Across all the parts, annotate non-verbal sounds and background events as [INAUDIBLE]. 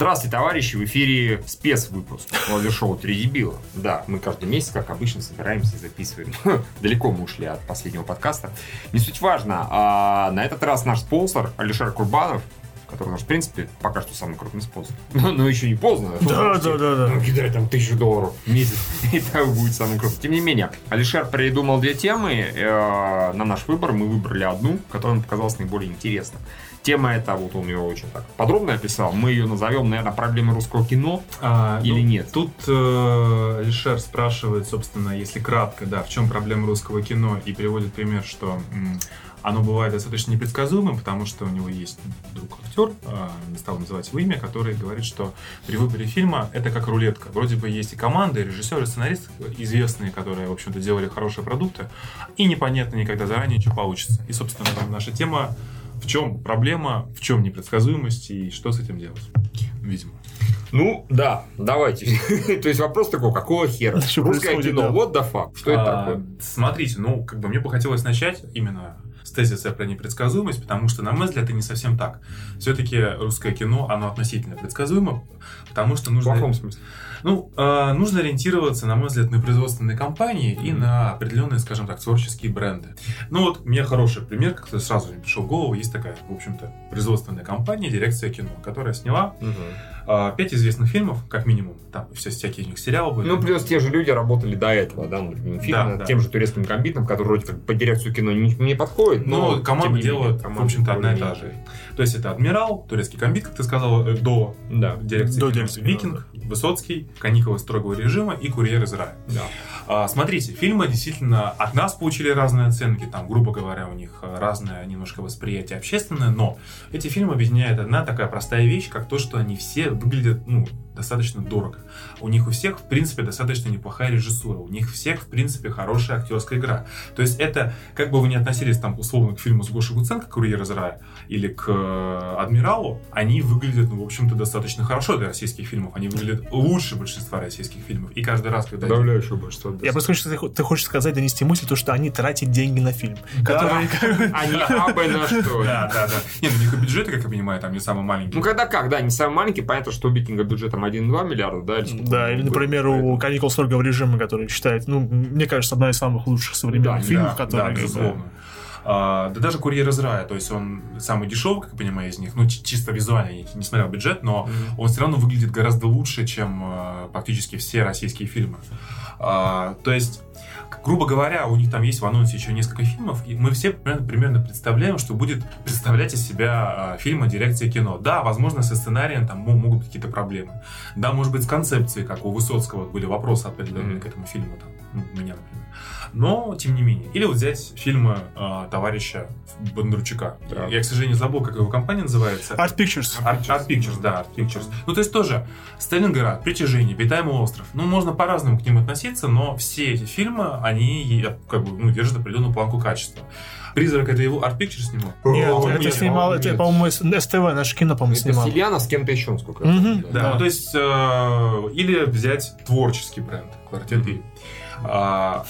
Здравствуйте, товарищи! В эфире спецвыпуск шоу «Три дебила». Да, мы каждый месяц, как обычно, собираемся и записываем. [LAUGHS] Далеко мы ушли от последнего подкаста. Не суть важно. А на этот раз наш спонсор Алишер Курбанов, который у нас, в принципе, пока что самый крупный спонсор. [LAUGHS] Но, но еще не поздно. Да, да, да, да. Ну, кидай там тысячу долларов в месяц, [LAUGHS] и так будет самым крупным. Тем не менее, Алишер придумал две темы. Э, на наш выбор мы выбрали одну, которая нам показалась наиболее интересной. Тема эта, вот он ее очень так подробно описал. Мы ее назовем, наверное, проблемой русского кино А, или ну, нет. Тут э, Алишер спрашивает, собственно, если кратко, да, в чем проблема русского кино, и приводит пример, что оно бывает достаточно непредсказуемым, потому что у него есть друг актер, э, не стал называть его имя, который говорит, что при выборе фильма это как рулетка. Вроде бы есть и команда, и режиссер, и сценарист известные, которые, в общем-то, делали хорошие продукты, и непонятно никогда заранее, что получится. И, собственно, наша тема в чем проблема, в чем непредсказуемость и что с этим делать, видимо. Ну, да, давайте. [LAUGHS] То есть вопрос такой, какого хера? Что Русское кино, да. вот да факт. Что это А, такое? Смотрите, ну, как бы мне бы хотелось начать именно с тезиса про непредсказуемость, потому что, на мой взгляд, это не совсем так. Все-таки русское кино, оно относительно предсказуемо, потому что В нужно... плохом смысле. Ну, э, нужно ориентироваться, на мой взгляд, на производственные компании и на определенные, скажем так, творческие бренды. Ну вот, мне хороший пример, который сразу мне пришел в голову, есть такая, в общем-то, производственная компания «Дирекция кино», которая сняла э, пять известных фильмов, как минимум, там все всякие у них сериалы были. Ну, плюс те же люди работали до этого, да, над фильмом, Да, над да. тем же турецким комбитом, который вроде как по дирекцию кино не, не подходит, но, Но тем команда делает, в общем-то, одна и та же. То есть это «Адмирал», «Турецкий комбит», как ты сказал, э, до Да, дирекции До кино, «Викинг», «Высоцкий», «Каникулы строгого режима» и «Курьер из рая». да. А, Смотрите, фильмы действительно от нас получили разные оценки, там, грубо говоря, у них разное немножко восприятие общественное, но эти фильмы объединяет одна такая простая вещь, как то, что они все выглядят, ну, достаточно дорого. У них у всех, в принципе, достаточно неплохая режиссура, у них всех, в принципе, хорошая актерская игра. То есть это, как бы вы ни относились, там, условно, к фильму с Гошей Гуценко «Курьер из рая» или к э, «Адмиралу», они выглядят, ну, в общем-то, достаточно хорошо для российских фильмов. Они выглядят лучше большинства российских фильмов. И каждый раз, когда... Подавляющее большинство. Я просто хочу, что ты, ты хочешь сказать, донести мысль, то, что они тратят деньги на фильм. Который... [LAUGHS] Они абы на что. [LAUGHS] Да, да, да. Не, ну у них бюджеты, как я понимаю, там не самый маленький. Ну, когда как, да, не самый маленький, понятно, что у Викинга бюджетом 1,2 миллиарда, да? Да, или, например, у «Каникул строгого режима», который считает, ну, мне кажется, одна из самых лучших современных Да, фильмов, да, которые... да, безусловно. А, да даже «Курьер из рая», то есть он самый дешевый, как я понимаю, из них, ну, чи- чисто визуально, я не смотрел бюджет, но Мгм. он все равно выглядит гораздо лучше, чем практически все российские фильмы. А, то есть, грубо говоря, у них там есть в анонсе еще несколько фильмов, и мы все примерно, примерно представляем, что будет представлять из себя э, фильмы дирекции кино. Да, возможно, со сценарием там мо- могут быть какие-то проблемы. Да, может быть, с концепцией, как у Высоцкого были вопросы определенные Мгм. к этому фильму, там, у меня, например. Но, тем не менее. Или вот взять фильмы э, товарища Бондарчука. Да. Я, к сожалению, забыл, как его компания называется. Art Pictures. Art, Art Pictures, да, Art Pictures. Ну, то есть тоже Сталинград, Притяжение, Обитаемый остров. Ну, можно по-разному к ним относиться, но все эти фильмы, они как бы, ну, держат определенную планку качества. Призрак это его Art Pictures снимал? Нет, О, это нет, снимал, это, по-моему, С- СТВ, наше кино, по-моему, Это снимал. Сильянов с кем-то еще, я Мгм. помню, Да, Да. ну, то есть, э, или взять творческий бренд «Квартет И». А,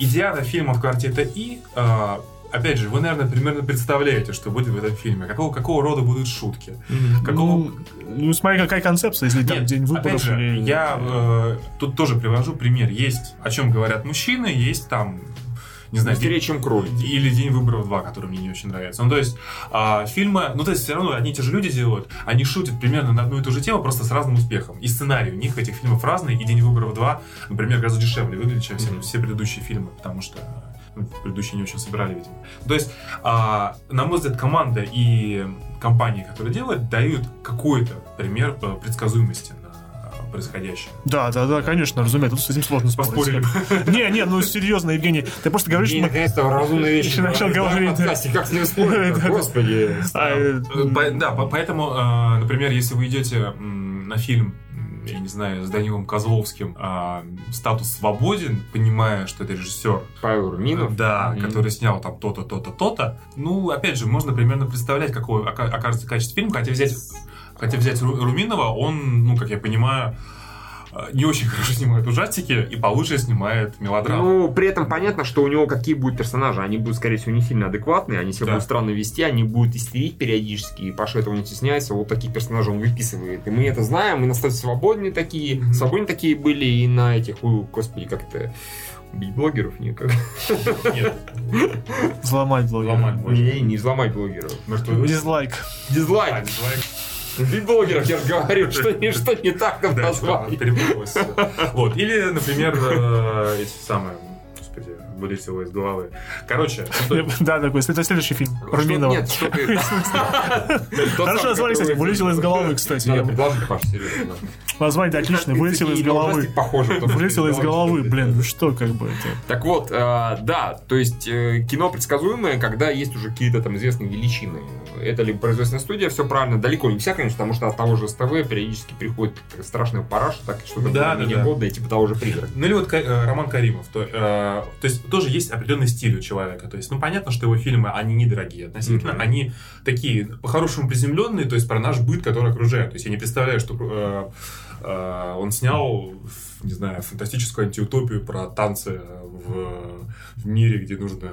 идеально фильмов «Квартета И», а, опять же, вы, наверное, примерно представляете, что будет в этом фильме. Какого, какого рода будут шутки. Какого... Ну, ну, смотри, какая концепция, если там Нет, день опять выборов же, или... я э, тут тоже привожу пример. Есть о чем говорят мужчины, есть там, не знаю, Быстрее, чем кролик. или День выборов 2, который мне не очень нравится. Ну, то есть, а, фильмы, ну, то есть, все равно одни и те же люди делают, они шутят примерно на одну и ту же тему, просто с разным успехом. И сценарий у них, этих фильмов разный, и День выборов 2, например, гораздо дешевле выглядит, чем все, все предыдущие фильмы, потому что ну, предыдущие не очень собирали, видимо. То есть, а, на мой взгляд, команда и компании, которые делают, дают какой-то пример э, предсказуемости происходящее. Да, да, да, конечно, разумеется, тут с этим сложно спорить. [LAUGHS] Не, не, ну серьезно, Евгений, ты просто говоришь, что наконец-то разумные вещи. [LAUGHS] Начал говорить, Как с ним спорить? [LAUGHS] Господи. А, э, Да, по- поэтому, э, например, если вы идете на фильм, я не знаю, с Данилом Козловским а, «Статус свободен», понимая, что это режиссер, Павел Руминов. да, Мгм. который снял там то-то, то-то, то-то, ну, опять же, можно примерно представлять, какой ока- окажется качество фильма, хотя взять, хотя взять Ру- Руминова, он, ну, как я понимаю, э, не очень [LAUGHS] хорошо снимает ужастики и получше снимает мелодраму. Ну, при этом понятно, что у него какие будут персонажи. Они будут, скорее всего, не сильно адекватные, они себя Да. будут странно вести, они будут истерить периодически, и Паша этого не стесняется. Вот таких персонажей он выписывает. И мы это знаем, и настолько свободные такие. Мгм. Свободные такие были и на этих, у, господи, как это... Убить блогеров? Не, как... Нет, [LAUGHS] Взломать можно. не, не взломать блогеров. Мертвый Дизлайк. А, Дизлайк. Убить блогеров, я же говорю, что ничто не так там всё. Вот. Или, например, э, эти самые, вылетело из головы. Короче, [LAUGHS] Да, такой, это следующий фильм. Руминова. Нет, [LAUGHS] [LAUGHS] Хорошо назвали, кстати, вылетело из головы, кстати. Надо Я- предложить, Паш, серьезно. Название отличное, вылетело из головы. Похоже, Вылетело из головы, блин, что ну что, как бы это... Так вот, э, да, то есть э, кино предсказуемое, когда есть уже какие-то там известные величины. Это либо производственная студия, все правильно, далеко не вся, конечно, потому что от того же СТВ периодически приходит страшный параш, так что-то Да, да, да. годное, типа того же пригорода. Ну или вот э, Роман Каримов. То, э, то есть тоже есть определенный стиль у человека. То есть, ну понятно, что его фильмы, они недорогие относительно, Мгм. они такие по-хорошему приземленные, то есть про наш быт, который окружает. То есть я не представляю, что э, э, он снял, не знаю, фантастическую антиутопию про танцы в, в мире, где нужно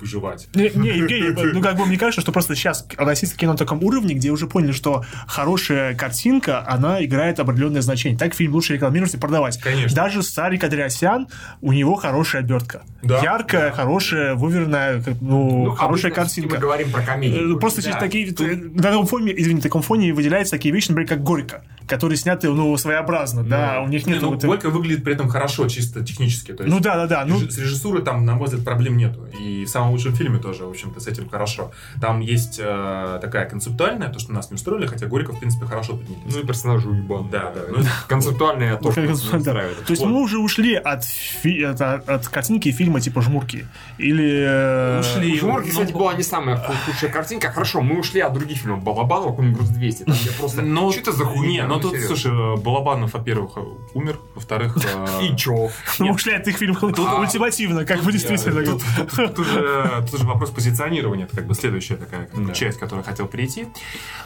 выживать. Не, не, Евгений, ну как бы [LAUGHS] мне кажется, что просто сейчас российское кино на таком уровне, где уже поняли, что хорошая картинка, она играет определенное значение. Так фильм лучше рекламировать и продавать. Конечно. Даже Сарик Андреасян, у него хорошая обертка. Да. Яркая, хорошая, выверенная, как, ну, хорошая картинка. Мы говорим про комедию. Э, Просто Да. такие, э, на таком фоне, извини, на таком фоне выделяются такие вещи, например, как Горько, которые сняты, ну, своеобразно, да, у них Не, нет... ну, Горько выглядит при этом хорошо, чисто технически. То есть, Ну да, да, да. Ну, С режиссурой там, на мой взгляд, проблем нету. И в самом лучшем фильме тоже, в общем-то, с этим хорошо. Там есть э, такая концептуальная, то, что нас не устроили, хотя Горько, в принципе, хорошо поднялись. Ну и персонажи уебан. Да, да. Ну, Концептуальное то, что Как нас не да. устраивает. То есть Вот. мы уже ушли от, фи- от, от картинки фильма типа «Жмурки». Или... э, Ушли. Жмурки, Ну, кстати, была не самая ху- худшая картинка. Хорошо, мы ушли от других фильмов. Балабанова, груз 200. Там я просто... Ну, что это за хуйня? Не, ну тут, серьезно. слушай, э, Балабанов, во-первых, э, умер, во-вторых... [LAUGHS] И чё? Мы ушли от их фильмов ультимативно, как бы действительно. Тут, же, вопрос позиционирования, это как бы следующая такая часть, к которой я хотел перейти.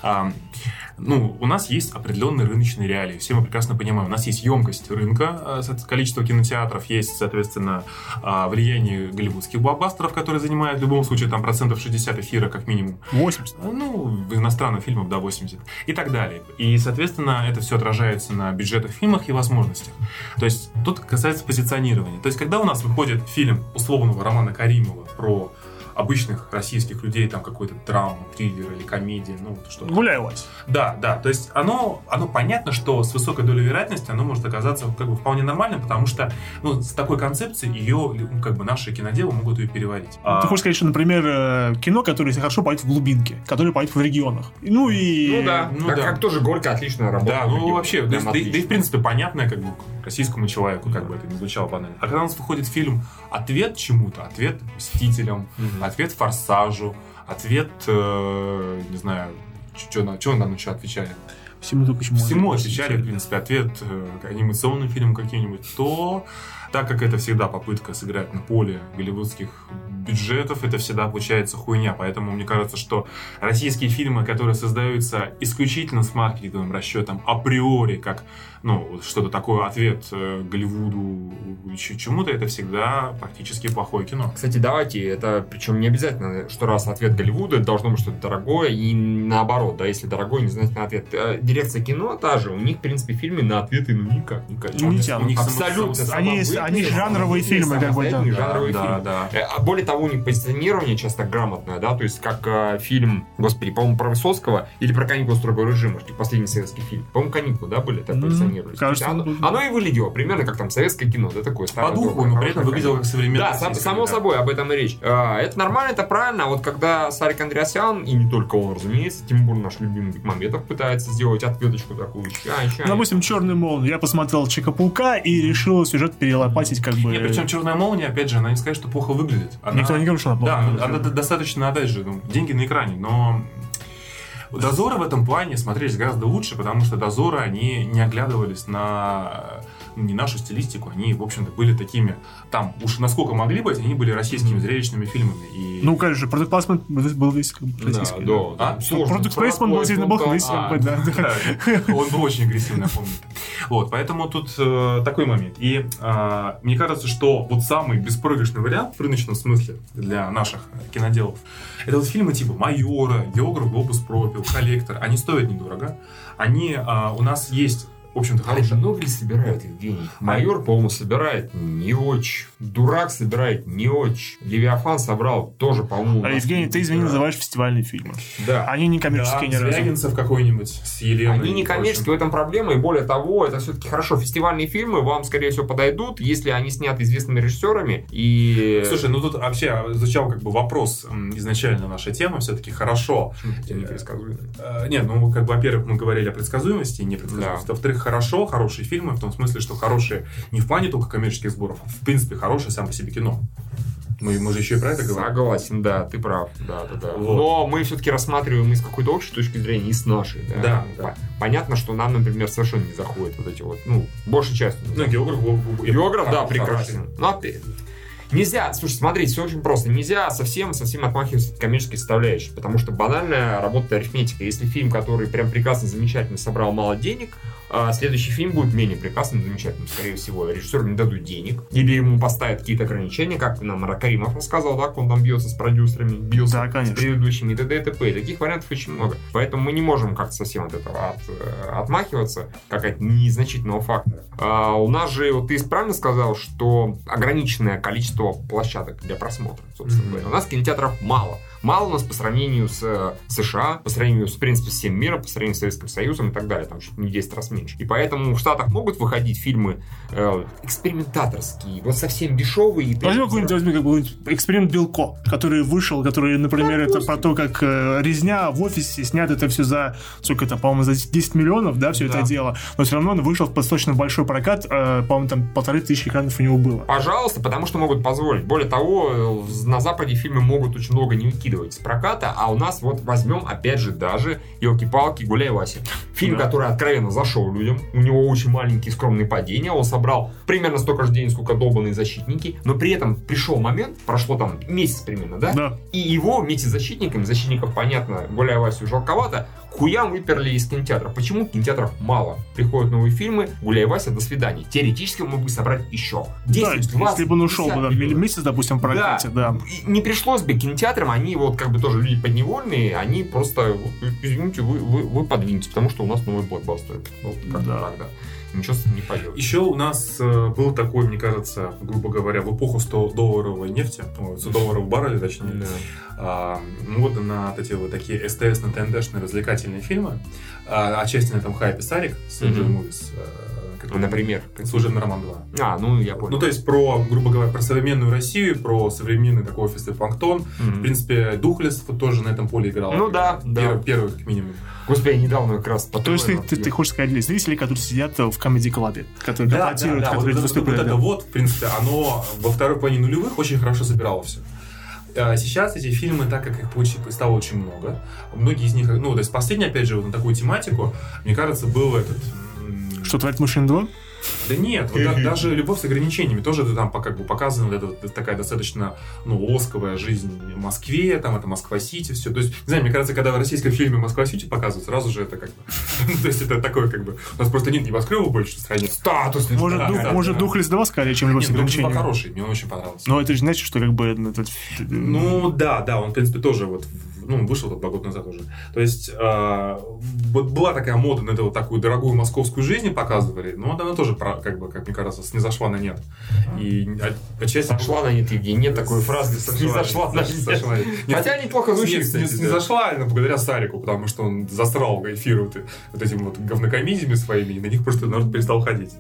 А, ну, у нас есть определенные рыночные реалии, все мы прекрасно понимаем. У нас есть емкость рынка, количество кинотеатров, есть, соответственно, а, влияние голливудских блокбастеров, которые занимают в любом случае там процентов 60 эфира как минимум. 80. Ну, иностранных фильмов до 80 и так далее. И, соответственно, это все отражается на бюджетах фильмах и возможностях. То есть тут касается позиционирования. То есть, когда у нас выходит фильм условного Романа Каримова про обычных российских людей, там какой-то драма, триллер или комедия, ну, вот что-то. Гуляй, Вась. Да, да, то есть оно, оно понятно, что с высокой долей вероятности оно может оказаться как бы вполне нормальным, потому что ну, с такой концепцией ее ну, как бы наши киноделы могут ее переварить. А, Ты хочешь сказать, что, например, э, кино, которое хорошо пойдет в глубинке, которое пойдет в регионах. Ну и... Ну да, ну как, да. как тоже Горько отлично работает. Да, ну вообще, да, да и- да и в принципе понятное как бы российскому человеку, как бы это ни звучало банально. А когда у нас выходит фильм «Ответ чему-то», «Ответ Мстителям», Мгм. «Ответ Форсажу», «Ответ», э, не знаю, что нам еще отвечали? Всему только чему. Всему отвечали, в принципе, ответ э, к анимационным фильмам каким-нибудь, то так как это всегда попытка сыграть на поле голливудских бюджетов, это всегда получается хуйня. Поэтому мне кажется, что российские фильмы, которые создаются исключительно с маркетинговым расчетом, априори, как ну, что-то такое, ответ э, Голливуду, чему-то, это всегда практически плохое кино. Кстати, давайте, это причем не обязательно, что раз ответ Голливуда, это должно быть что-то дорогое, и наоборот, да, если дорогое, не значит на ответ. Э, Дирекция кино та же, у них, в принципе, в фильме на ответы, ну, никак, никак. Ну, не тянут. У них Абсолютно. Они они жанровые фильмы, как бы, да. Самостоятельные Да, жанровые да, фильмы. да. Э, А более того, у них позиционирование часто грамотное, да, то есть как э, фильм, господи, по-моему, про Высоцкого или про каникулы строгого режима, что последний советский фильм. По-моему, каникулы, да, были так Мгм. позиционировались. Кажется, оно, ну, оно и выглядело примерно как там советское кино, да, такое По старое. духу, доброе, но при этом выглядело как современное. Да, сам- само да. собой, об этом и речь. А, это нормально, это правильно. А вот когда Сарик Андреасян, и не только он, разумеется, Тимур, наш любимый Бекмамбетов, пытается сделать ответочку такую, ща, ща. Допустим, черный молния. Я посмотрел Чика-паука и решил сюжет перелопатить как бы. Не, причем черная молния, опять же, она не сказать, что плохо выглядит. Она- Никто не говорит, что она плохо Да, выглядит. она достаточно, опять же, ну, деньги на экране, но дозоры в этом плане смотрелись гораздо лучше, потому что дозоры, они не оглядывались на ну, не нашу стилистику, они, в общем-то, были такими, там, уж насколько могли быть, они были российскими зрелищными фильмами. И... Ну, конечно, продукт плацмент был весь бы да, российский. да. А? Сложно. Продукт плейсмент был действительно был весь бы, да. а, [LAUGHS] Да, он был очень агрессивный, я помню. Вот, поэтому тут э, такой момент. И э, мне кажется, что вот самый беспроигрышный вариант в рыночном смысле для наших киноделов, это вот фильмы типа «Майора», «Географ», «Глобус пропил», «Коллектор». Они стоят недорого. Они, э, у нас есть в общем-то, хороший. А много ли собирают, Евгений? Майор, по-моему, собирает не очень. Дурак собирает не очень. Левиафан собрал тоже, по-моему. А, Евгений, ты, извини, называешь фестивальные фильмы. Да. Они не коммерческие да, ни разу. Звягинцев какой-нибудь с Еленой. Они не коммерческие, в этом проблема. И более того, это все-таки хорошо. Фестивальные фильмы вам, скорее всего, подойдут, если они сняты известными режиссерами. И... Слушай, ну тут вообще звучал как бы вопрос изначально наша тема. Все-таки хорошо. Непредсказуемый. Э, нет, ну, как бы, во-первых, мы говорили о предсказуемости и непредсказуемости. Да. Во-вторых, хорошо, хорошие фильмы, в том смысле, что хорошие не в плане только коммерческих сборов, а в принципе хорошее сам по себе кино. Мы, мы же еще и про это говорим. Согласен, да, ты прав. Да, да, да. Вот. Но мы все-таки рассматриваем и с какой-то общей точки зрения, и с нашей. Да, да, да. Понятно, что нам, например, совершенно не заходят вот эти вот, ну, большей частью. Ну, географ, географ, да, прекрасен. Но ну, ты, Нельзя, слушай, смотрите, все очень просто. Нельзя совсем, совсем отмахиваться от коммерческой составляющей, потому что банальная работа арифметика. Если фильм, который прям прекрасно, замечательно собрал мало денег, а следующий фильм будет менее прекрасным, замечательным, скорее всего. Режиссеру не дадут денег, или ему поставят какие-то ограничения, как нам Ракаримов рассказал, да, он там бьется с продюсерами, бился да, конечно. с предыдущими, и т.д. и т.п. И таких вариантов очень много. Поэтому мы не можем как-то совсем от этого от, э, отмахиваться, как от незначительного фактора. А у нас же, вот ты правильно сказал, что ограниченное количество площадок для просмотра, собственно mm-hmm. говоря. У нас кинотеатров мало. Мало у нас по сравнению с э, США, по сравнению, с, в принципе, с всем миром, по сравнению с Советским Союзом и так далее. Там чуть не в 10 раз меньше. И поэтому в Штатах могут выходить фильмы э, экспериментаторские, вот совсем дешевые. И возьми какой-нибудь, возьми какой-нибудь эксперимент Белко, который вышел, который, например, да, это про то, как э, резня в офисе снят это все за, сколько это, по-моему, за 10 миллионов, да, все да. это дело. Но все равно он вышел в достаточно большой прокат, э, по-моему, там полторы тысячи экранов у него было. Пожалуйста, потому что могут позволить. Более того, на Западе фильмы могут очень много не выкидывать с проката, а у нас вот возьмем, опять же, даже елки-палки Гуляй Вася. Фильм, да. который откровенно зашел людям, у него очень маленькие скромные падения, он собрал примерно столько же денег, сколько долбанные защитники, но при этом пришел момент, прошло там месяц примерно, да? Да. И его вместе с защитниками, защитников, понятно, Гуляй Васю жалковато, хуям выперли из кинотеатра. Почему кинотеатров мало? Приходят новые фильмы, гуляй, Вася, до свидания. Теоретически мы бы собрать еще 10, да, 20, если бы он ушел бы, да, месяц, допустим, в прокате, да. да. Не пришлось бы кинотеатрам, они вот как бы тоже люди подневольные, они просто, извините, вы, вы, вы подвиньте, потому что у нас новый блокбастер. Вот как да. так, да ничего не поделать. Еще у нас э, был такой, мне кажется, грубо говоря, в эпоху 100-долларовой нефти, 100 долларов барреля, точнее, да. а, мода на вот эти вот такие СТС на ТНДшные развлекательные фильмы, а, отчасти на этом хайпе Сарик с mm-hmm. Ну, например? «Служебный роман 2». А, ну, я понял. Ну, то есть, про, грубо говоря, про современную Россию, про современный такой офисный планктон. Mm-hmm. В принципе, Духлес тоже на этом поле играл. Ну, да, да. Первый, как минимум. Господи, я недавно как раз... То есть, ты, ты, ты хочешь сказать, зрители, которые сидят в комедий клабе которые да, да, да, которые вот, выступают. Вот, вот это вот, в принципе, оно во второй половине нулевых очень хорошо собирало все. А сейчас эти фильмы, так как их стало очень много, многие из них, ну, то есть последний, опять же, вот на такую тематику, мне кажется, был этот... Что творит машина 2? Да нет, вот [LAUGHS] да, даже любовь с ограничениями тоже там как бы показана вот эта вот такая достаточно ну, лосковая жизнь в Москве, там это Москва-Сити, все. То есть, не знаю, мне кажется, когда в российском фильме Москва-Сити показывают, сразу же это как бы... [LAUGHS] То есть это такое как бы... У нас просто нет небоскребов больше в стране. Статус. Может, дух, да, может дух Лиздова скорее, чем любовь с ограничениями. хороший, мне он очень понравился. Но это же значит, что как бы... Ну, ну да, да, он в принципе тоже вот ну, вышел два года назад уже. То есть, э, была такая мода на эту вот такую дорогую московскую жизнь показывали, но вот она тоже, как бы, как мне кажется, снизошла на нет. И отчасти... Сошла на нет, Евгений, нет такой фразы, снизошла на нет. Хотя неплохо звучит, Снизошла именно благодаря Сарику, потому что он засрал эфир вот, вот этими вот говнокомедиями своими, и на них просто народ перестал ходить.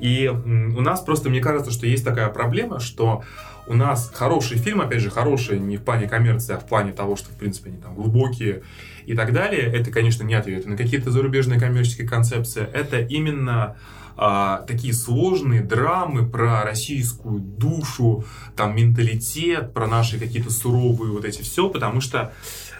И у нас просто, мне кажется, что есть такая проблема, что у нас хороший фильм, опять же, хороший не в плане коммерции, а в плане того, что, в принципе, они там глубокие и так далее. Это, конечно, не ответы на какие-то зарубежные коммерческие концепции. Это именно а, такие сложные драмы про российскую душу, там, менталитет, про наши какие-то суровые вот эти все, потому что,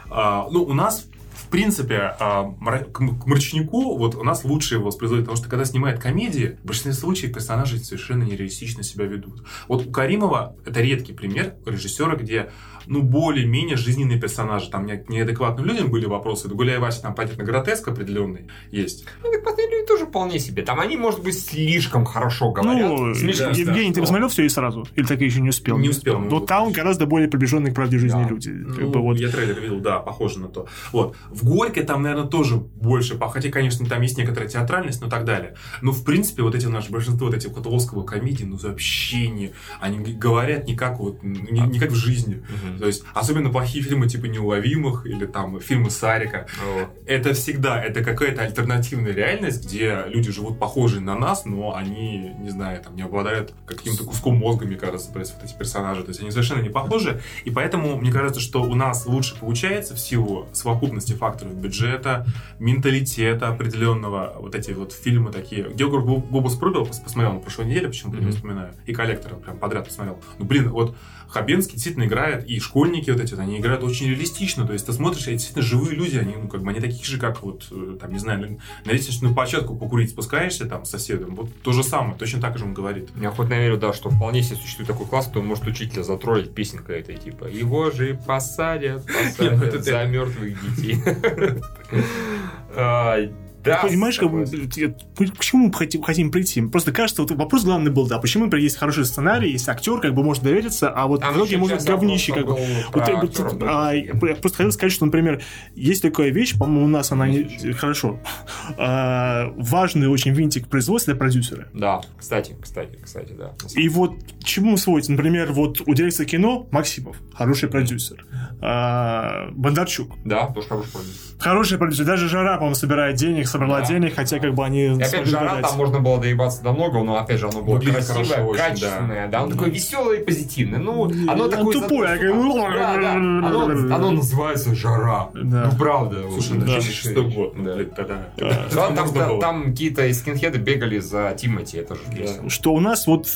а, ну, у нас принципе, а, к Мрачнику вот у нас лучше его воспроизводит, потому что когда снимает комедии, в большинстве случаев персонажи совершенно нереалистично себя ведут. Вот у Каримова это редкий пример режиссера, где ну, более-менее жизненные персонажи. Там неадекватным людям были вопросы. Гуляй Вася, там, понятно, гротеск определенный есть. Неадекватные люди тоже вполне себе. Там они, может быть, слишком хорошо говорят. Ну, слишком, да, Евгений, да, ты посмотрел все и сразу? Или так еще не успел? Не успел. Но ну, там гораздо более приближенные к правде жизни да. люди. Ну, как бы вот. Я трейлер видел, да, похоже на то. Вот. В Горьке там, наверное, тоже больше, хотя, конечно, там есть некоторая театральность, но так далее. Но, в принципе, вот эти наши большинство вот этих вот Оского комедий, ну, вообще не... Они говорят не как вот, не, не как в жизни. Угу. То есть, особенно плохие фильмы типа «Неуловимых» или там фильмы Сарика. О. Это всегда, это какая-то альтернативная реальность, где люди живут похожие на нас, но они, не знаю, там не обладают каким-то куском мозга, мне кажется, вот эти персонажи. То есть они совершенно не похожи. И поэтому мне кажется, что у нас лучше получается в силу совокупности факторов бюджета, менталитета определенного, вот эти вот фильмы такие. Георг Гобус Прыгал посмотрел на прошлой неделе, почему-то mm-hmm. не вспоминаю. И коллектора прям подряд посмотрел. Ну, блин, вот Хабенский действительно играет, и школьники вот эти, они играют очень реалистично. То есть ты смотришь, это действительно живые люди, они, ну, как бы, они такие же, как вот, э, там, не знаю, на лестничную площадку покурить спускаешься там с соседом. Вот то же самое, точно так же он говорит. Я хоть верю, да, что вполне себе существует такой класс, кто может учителя затроллить песенкой этой, типа, его же посадят, [LAUGHS] посадят за мертвых детей. [LAUGHS] А, да, Понимаешь, как, к чему мы хотим, хотим прийти? Просто кажется, вот вопрос главный был, да, почему, например, есть хороший сценарий, есть актер, как бы можно довериться, а вот Там в итоге может говнище, как бы. Вот, актера, вот, а, я просто хотел сказать, что, например, есть такая вещь, по-моему, у нас она не, хорошо, [LAUGHS] а, важный очень винтик производства для продюсера. Да, кстати, кстати, кстати, да. И вот чему сводится, например, вот у директора кино Максимов, хороший продюсер, а, Бондарчук. Да, тоже хороший продюсер. Хороший продюсер, даже Жара, по-моему, собирает денег, собрала да. денег, хотя как бы они... И опять жара, там можно было доебаться до много, но опять же оно было Выглядит красивое, хорошо, качественное, очень, да. да. Он такой веселый и позитивный. Ну, оно такое... Тупое. Как... Да, да. Оно, оно называется жара. Да. Ну, правда. Слушай, да. 2006 год. Ну, блин, тогда... Да, там, там, там какие-то скинхеды бегали за Тимати, это же да. Что у нас вот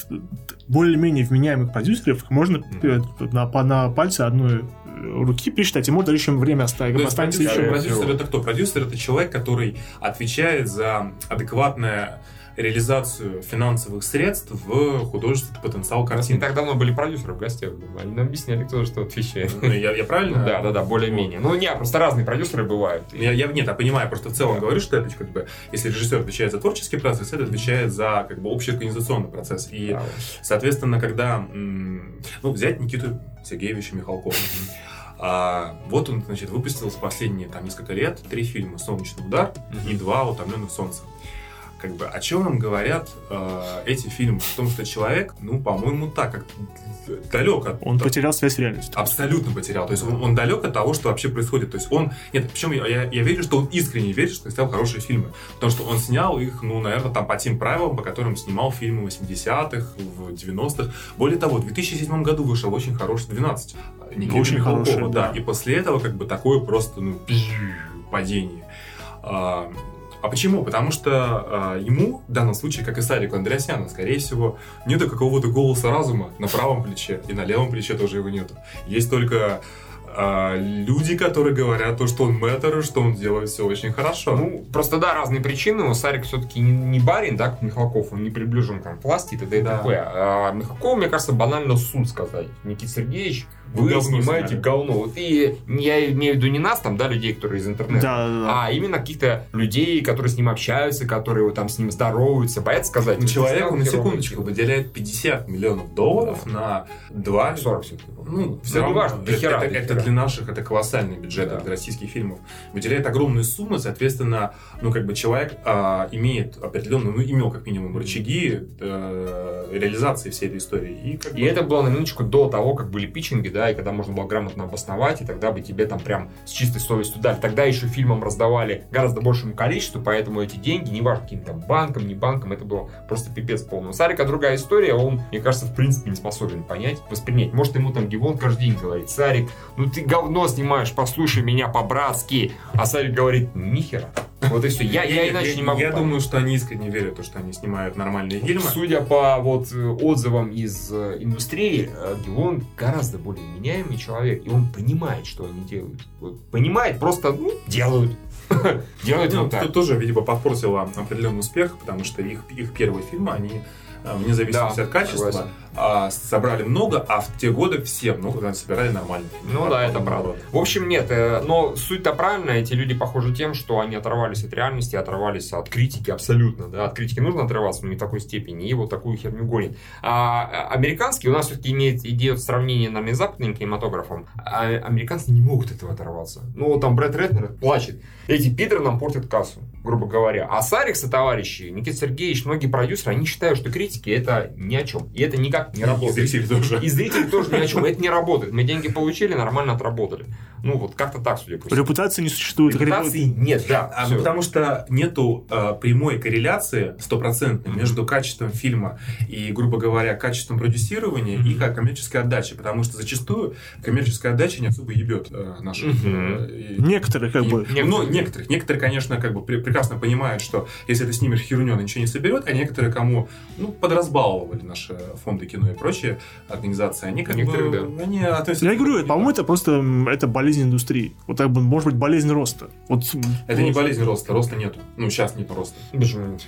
более-менее вменяемых продюсеров можно mm. на, на пальце одной руки пересчитать, ему дальше еще время оставить. Останется продюсер, еще... продюсер это кто? Продюсер это человек, который отвечает за адекватное реализацию финансовых средств в художественный потенциал картины. Не так давно были продюсеры в гостях. Они нам объясняли, кто что отвечает. Ну, я, я правильно? Да, да, да, более-менее. Ну, нет, просто разные продюсеры бывают. Я, я, нет, я понимаю, просто в целом говорю, что это как бы, если режиссер отвечает за творческий процесс, это отвечает за как бы общий организационный процесс. И, соответственно, когда, ну, взять Никиту Сергеевича Михалкова, а, вот он, значит, выпустил за последние там несколько лет три фильма «Солнечный удар» и два «Утомленных солнцем». Как бы о чем нам говорят э, эти фильмы? О том, что человек, ну, по-моему, так как далек от... Он потерял связь с реальностью. Абсолютно потерял. То есть он, он далек от того, что вообще происходит. То есть он... Нет, причем я, я, я верю, что он искренне верит, что снял хорошие фильмы. Потому что он снял их, ну, наверное, там по тем правилам, по которым снимал фильмы 80-х, в 90-х. Более того, в 2007 году вышел очень хороший 12. Никиты очень Михалкова, хороший, да. И после этого как бы такое просто, ну, падение. А, почему? Потому что э, ему, в данном случае, как и Сарику Андреасяну, скорее всего, нету какого-то голоса разума на правом плече, и на левом плече тоже его нету. Есть только а, люди, которые говорят то, что он мэтр, что он делает все очень хорошо. Ну, просто да, разные причины. Но Сарик все-таки не, не барин, да, как Михалков, он не приближен к пласти и т.д. и да. т.п. А Михалков, мне кажется, банально суд сказать. Никита Сергеевич, вы говно снимаете сняли. говно. Вот и я имею в виду не нас, там, да, людей, которые из интернета, да, да, да. а именно каких-то людей, которые с ним общаются, которые вот, там с ним здороваются, боятся сказать. Ну, человеку, на секундочку, выделяет 50 миллионов долларов да. на 2... 40 все-таки. Ну, все равно, важно, это, хера, это, это для наших, это колоссальный бюджет да. для российских фильмов. Выделяет огромные суммы, соответственно, ну, как бы человек а, имеет определенную, ну, имел как минимум рычаги а, реализации всей этой истории. И, как и бы... это было на минуточку до того, как были питчинги, да, и когда можно было грамотно обосновать, и тогда бы тебе там прям с чистой совестью дали. Тогда еще фильмам раздавали гораздо большему количеству, поэтому эти деньги, не важно каким там банкам, не банкам, это было просто пипец полный. У Сарика другая история, он, мне кажется, в принципе не способен понять, воспринять. Может, ему там Гивон каждый день говорит, Сарик, ну ты говно снимаешь, послушай меня по-братски. А Сарик говорит, нихера. Вот и все. Я, я, я иначе я, не могу. Я понять. думаю, что они искренне верят, то, что они снимают нормальные фильмы. Судя по вот отзывам из э, индустрии, э, Гелон гораздо более неменяемый человек, и он понимает, что они делают. Понимает, просто ну, делают. [LAUGHS] Делают Ну, вот так. Тут тоже, видимо, подпортило определенный успех, потому что их, их первые фильмы, они э, вне зависимости Да, от качества, а, собрали много, а в те годы все много да, собирали нормально. Ну да, это правда. В общем, нет, э, но суть-то правильная. Эти люди похожи тем, что они оторвались от реальности, оторвались от критики абсолютно. Да? От критики нужно отрываться, но не в такой степени. И вот такую херню гонит. А а, американский, у нас все-таки имеет идет сравнение, наверное, с западным кинематографом. А американцы не могут этого оторваться. Ну, там Брэд Ретнер плачет. Эти пидоры нам портят кассу, грубо говоря. А Сарикс и товарищи, Никита Сергеевич, многие продюсеры, они считают, что критики это ни о чем. И это никак не И работает. зрители тоже. И зрители тоже ни о чем. Это не работает. Мы деньги получили, нормально отработали. Ну, вот как-то так, судя по всему. Репутации не существует. Репутации нет, да. А, потому что нету э, прямой корреляции стопроцентной между качеством фильма и, грубо говоря, качеством продюсирования и как коммерческой отдачи. Потому что зачастую коммерческая отдача не особо ебет э, наших. Мгм. э, и- Некоторые, как и- бы. Некоторые. Ну, некоторых. Некоторые, конечно, как бы пре- прекрасно понимают, что если ты снимешь херню, она ничего не соберет, а некоторые, кому ну, подразбаловали наши фонды кино и прочие организации, они как Некоторые, бы они относятся... Я говорю, по-моему, это просто это болезнь индустрии. Вот так бы, может быть, болезнь роста. Вот, Это не болезнь роста, роста нету. Ну, сейчас нету роста. Нет?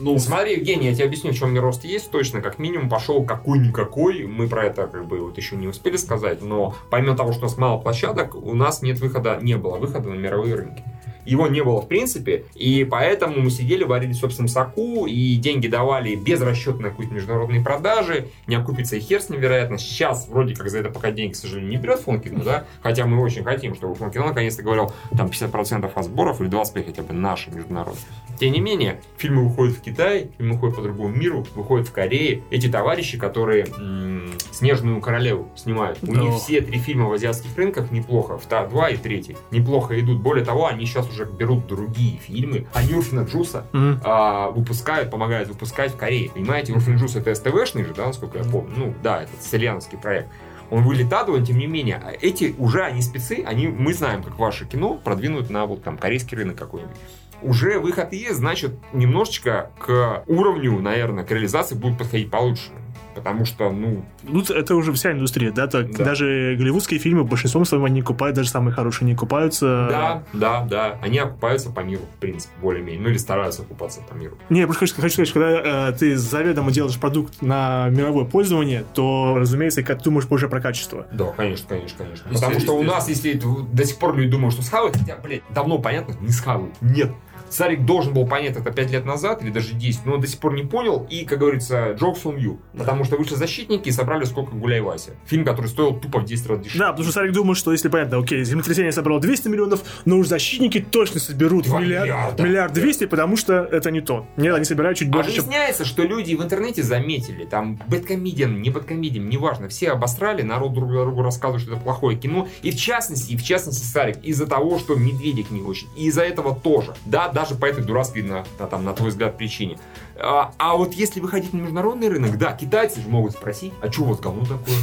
Ну, Смотри, Евгений, я тебе объясню, в чем не рост есть. Точно, как минимум, пошел какой-никакой. Мы про это как бы вот еще не успели сказать. Но помимо того, что у нас мало площадок, у нас нет выхода, не было выхода на мировые рынки. Его не было в принципе, и поэтому мы сидели, варили в собственном соку, и деньги давали без расчета на какие-то международные продажи, не окупится и хер с ним, вероятно. Сейчас вроде как за это пока деньги, к сожалению, не берет фонд кино, да, хотя мы очень хотим, чтобы фонд кино наконец-то говорил, там 50% от сборов или 25% хотя бы наши международные. Тем не менее, фильмы выходят в Китай, фильмы выходят по другому миру, выходят в Корее. Эти товарищи, которые м, «Снежную королеву» снимают, у них Ох. все три фильма в азиатских рынках неплохо, вта- два и третий, неплохо идут. Более того, они сейчас уже берут другие фильмы, а Юрфина Джуса м, а, выпускают, помогают выпускать в Корее. Понимаете, Юрфин Джус это СТВшный же, да, насколько я помню. Ну, да, это итальянский проект. Он вылетает, но тем не менее, а эти уже, они спецы, они, мы знаем, как ваше кино продвинут на вот там корейский рынок какой-нибудь. Уже выход есть, значит, немножечко к уровню, наверное, к реализации будет подходить получше. Потому что, ну, ну, это уже вся индустрия, да, так, Да. даже голливудские фильмы большинством своим они купают, даже самые хорошие не окупаются. да, да, да, они окупаются по миру, в принципе, более-менее. Ну, или стараются окупаться по миру. Не, я просто хочу, хочу сказать, когда э, ты заведомо делаешь продукт на мировое пользование, то, разумеется, как ты думаешь позже про качество. Да, конечно, конечно, конечно. Потому что у нас, если до сих пор люди думают, что схавают, хотя, блядь, давно понятно, не схавают. Нет. Сарик должен был понять это 5 лет назад, или даже 10, но он до сих пор не понял, и, как говорится, jokes on you. Потому что вышли защитники и собрали сколько Гуляй Вася. Фильм, который стоил тупо в 10 раз дешевле. Да, потому что Сарик думает, что если понятно, окей, землетрясение собрало 200 миллионов, но уж защитники точно соберут миллиард, миллиарда. миллиард 200, потому что это не то. Нет, они собирают чуть больше, чем... Объясняется, что люди в интернете заметили, там, бэткомедиан, не бэткомедиан, неважно, все обосрали, народ друг другу рассказывает, что это плохое кино, и в частности, и в частности Сарик, из-за того, что Медведик не очень, и из-за этого тоже, да, даже по этой дурацкой, на, на, там, на твой взгляд, причине. А, а вот если выходить на международный рынок, да, китайцы же могут спросить, а что у вас говно такое?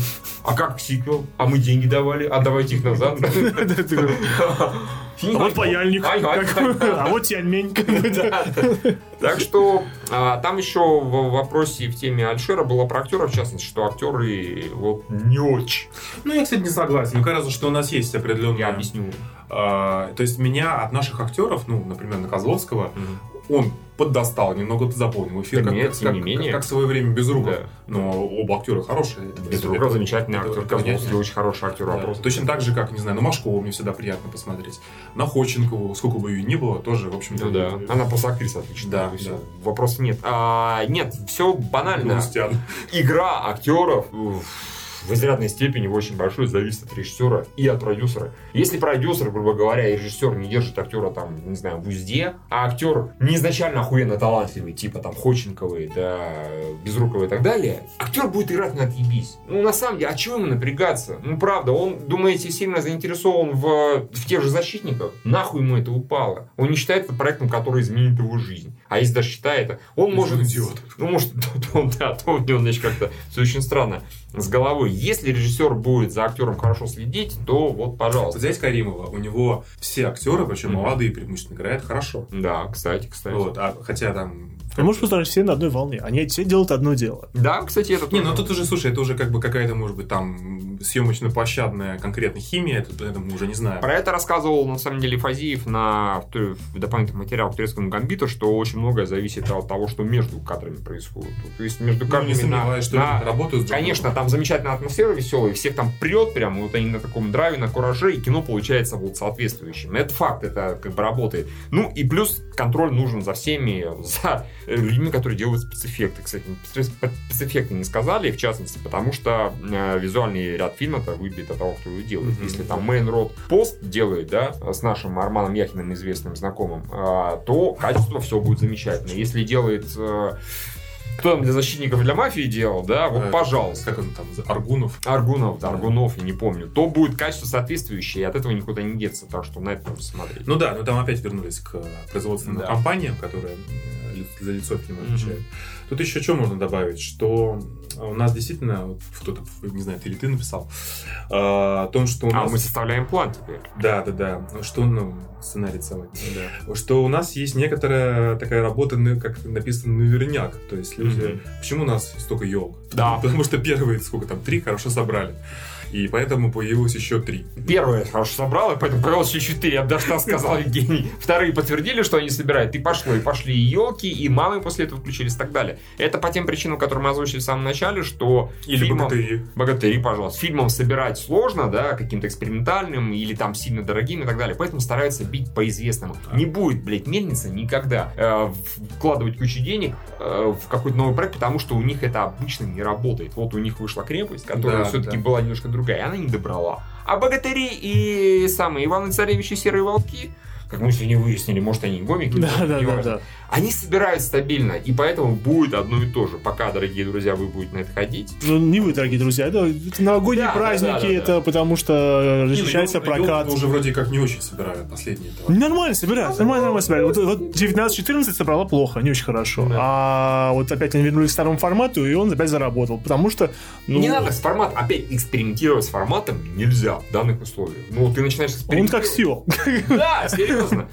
А как сиквел? А мы деньги давали, а давайте их назад. А вот паяльник, а вот тяньмень. Так что а, там еще в вопросе в теме Альшера было про актера, в частности, что актеры вот не очень. Ну, я, кстати, не согласен. Мне кажется, что у нас есть определенная... Я объясню. А, то есть меня от наших актеров, ну, например, на Козловского, он поддостал, немного заполнил эфир, Да как, нет, как, не как- менее. как в свое время Безруков. Да. Но оба актера хорошие. Безруков это- замечательный это- актер, Козловский очень хороший актер. Да. вопрос. Точно так же, как, не знаю, на Машкову мне всегда приятно посмотреть. На Ходченкову, сколько бы ее ни было, тоже, в общем-то... Ну да, она просто актриса отличная. Да, да. Вопросов нет. А, нет, все банально. Игра актеров уф, в изрядной степени, в очень большой, зависит от режиссера и от продюсера. Если продюсер, грубо говоря, и режиссер не держит актера там, не знаю, в узде, а актер не изначально охуенно талантливый, типа там Ходченковый, да, Безруковый и так далее, актер будет играть на отъебись. Ну, на самом деле, а чего ему напрягаться? Ну, правда, он, думаете, сильно заинтересован в, в тех же защитниках? Нахуй ему это упало? Он не считает это проектом, который изменит его жизнь. А если даже считает, он Если может... он идиот. Ну, может, то, [LAUGHS] то, да, то у него, значит, как-то все очень странно с головой. Если режиссер будет за актером хорошо следить, то вот, пожалуйста. Взять Каримова, у него все актеры, причем Мгм. молодые преимущественно, играют хорошо. Да, кстати, кстати. Вот, а, хотя там Ты можешь поставить все на одной волне. Они все делают одно дело. Да, кстати, это Не, ну тут уже, слушай, это уже как бы какая-то, может быть, там съемочно-площадная конкретно химия, это, это мы уже не знаем. Про это рассказывал, на самом деле, Фазиев на, в, дополнительном материале к турецкому гамбиту, что очень многое зависит от того, что между кадрами происходит. То есть между Ну, кадрами не на- что на- работают Конечно, там замечательная атмосфера веселая, всех там прет прям, вот они на таком драйве, на кураже, и кино получается вот соответствующим. Это факт, это как бы работает. Ну и плюс контроль нужен за всеми, за людьми, которые делают спецэффекты. Кстати, спец- спецэффекты не сказали, в частности, потому что э, визуальный ряд фильма-то выбит от того, кто его делает. Мгм. Если там Мейн Род пост делает, да, с нашим Арманом Яхиным, известным знакомым, э, то качество все будет замечательно. Если делает э, кто там для защитников для мафии делал, да, вот Э, пожалуйста. Как он там, Аргунов. Аргунов, да, Аргунов, я не помню, то будет качество соответствующее, и от этого никуда не деться, так что на это нужно смотреть. Ну да, но там опять вернулись к производственным Да. компаниям, которые э, за лицо фильма Мгм. отвечают. Тут еще что можно добавить, что у нас действительно, вот кто-то, не знаю, ты или ты написал, э, о том, что у а нас... мы составляем план теперь. Да, да, да. Что, ну, сценарий целый. Что у нас есть некоторая такая работа, ну, как написано, наверняк. То есть люди... Мгм. Почему у нас столько елок? Да. [LAUGHS] Потому что первые, сколько там, три хорошо собрали. И поэтому появилось еще три. Первое хорошо собрал, и поэтому появилось еще четыре, я бы даже сказал, [LAUGHS] Евгений. Вторые подтвердили, что они собирают, и пошло, и пошли и елки, и мамы после этого включились и так далее. Это по тем причинам, которые мы озвучили в самом начале, что Или фильмом- богатыри. Богатыри, пожалуйста. Фильмом собирать сложно, да, каким-то экспериментальным или там сильно дорогим и так далее. Поэтому стараются бить по известному. Да. Не будет, блядь, мельница никогда э, вкладывать кучу денег э, в какой-то новый проект, потому что у них это обычно не работает. Вот у них вышла крепость, которая Да, все-таки да. была немножко другая, и она не добрала. А богатыри и самые Иваны Царевич и Серые Волки, как мы сегодня выяснили, может, они гомики, Да, да, да, да. Они собирают стабильно, и поэтому будет одно и то же. Пока, дорогие друзья, вы будете на это ходить, Ну, не вы, дорогие друзья, это, это новогодние Да, да, праздники, да, да, да. это потому что Не, ну, разрешается ёлку- ёлку прокат. уже вроде как не очень собирают последние. этого. Нормально собирают, нормально, нормально собирают. Вот, вот 19-14 собрала плохо, не очень хорошо. Да. А вот опять они вернулись к старому формату, и он опять заработал. Потому что... Ну, Не надо с форматом. Опять экспериментировать с форматом нельзя в данных условиях. Ну, ты начинаешь Он как экспериментировать. все. Да, серьезно.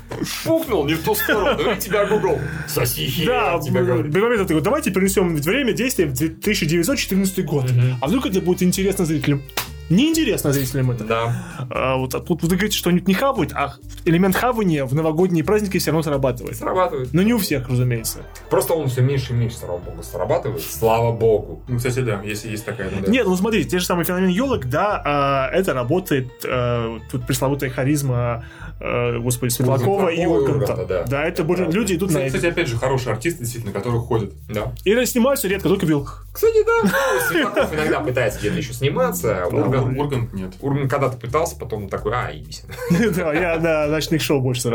Пукнул не в ту сторону. Ну и тебя Google. Соси хер, Да. Беговец такой, давайте перенесем время действия в 1914 год. А вдруг это будет интересно зрителям? Неинтересно зрителям это. Да. А вот а тут вы говорите, что они не хавают, а элемент хавания в новогодние праздники все равно срабатывает. Срабатывает. Но не у всех, разумеется. Просто он все меньше и меньше, слава богу, срабатывает. Слава богу. Ну, кстати, да, если есть такая. ну, да. Нет, ну смотрите, те же самые феномен елок, да, а, это работает, а, тут пресловутая харизма, а, господи, Светлакова и Урганта. Да. Да, это больше Да. люди идут на Кстати, это. кстати, опять же, хорошие артисты, действительно, которые ходят. Да. И снимаются редко, только в вилках. Кстати, да. Светлаков иногда пытается где-то еще сниматься. Ургант, Ургант, Ургант нет. Ургант когда-то пытался, потом такой, а, ебись. [LAUGHS] Да, я на ночных шоу больше. [LAUGHS]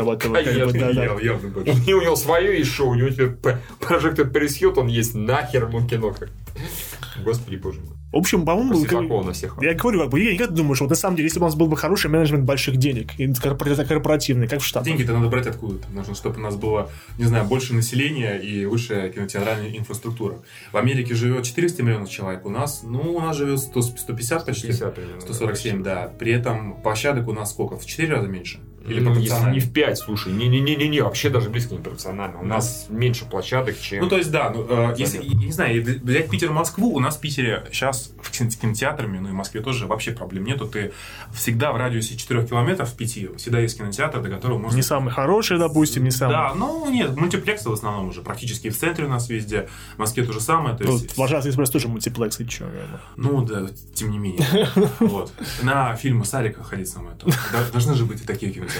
Я- Явно больше. И у него свое есть шоу, у него теперь прожектор Пэрис Хилтон есть, нахер ему кино. Господи, боже мой. В общем, по-моему, После как- всех. я говорю, как бы, я как ты думаешь, вот на самом деле, если бы у нас был бы хороший менеджмент больших денег, и корпора- корпоративный, как в Штатах, Деньги-то надо брать откуда-то. Нужно, чтобы у нас было, не знаю, больше населения и высшая кинотеатральная инфраструктура. В Америке живет 400 миллионов человек, у нас, ну, у нас живет 100, 150 почти. 50 примерно. 147, да. При этом площадок у нас сколько? В 4 раза меньше? Или ну, если не в 5, слушай, не-не-не-не, вообще даже близко не пропорционально. У нас меньше площадок, чем... Ну, то есть, да, ну, э, если, я не знаю, взять Питер, Москву, у нас в Питере сейчас в кинотеатрами, ну и в Москве тоже вообще проблем нету. Ты всегда в радиусе 4 километров, 5, всегда есть кинотеатр, до которого можно... не самый хороший, допустим, не самый... Да, ну нет, мультиплексы в основном уже практически в центре у нас везде. В Москве то же самое. То Ну, есть, Вожатый экспресс тоже мультиплекс, и чё, ну да, тем не менее. [LAUGHS] Вот. На фильмы Сарика ходить самое то. Должны же быть и такие кинотеатры.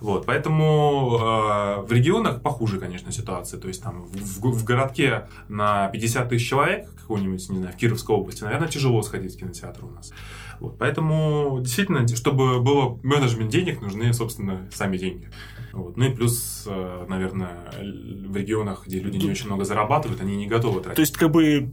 Вот, поэтому э, в регионах похуже, конечно, ситуация. То есть там в, городке на 50 тысяч человек, какой-нибудь, не знаю, в Кировской области, наверное, тяжело сходить в кинотеатр у нас. Вот, поэтому действительно, чтобы было менеджмент денег, нужны, собственно, сами деньги. Вот. Ну и плюс, э, наверное, в регионах, где люди не очень много зарабатывают, они не готовы тратить. То есть, как бы,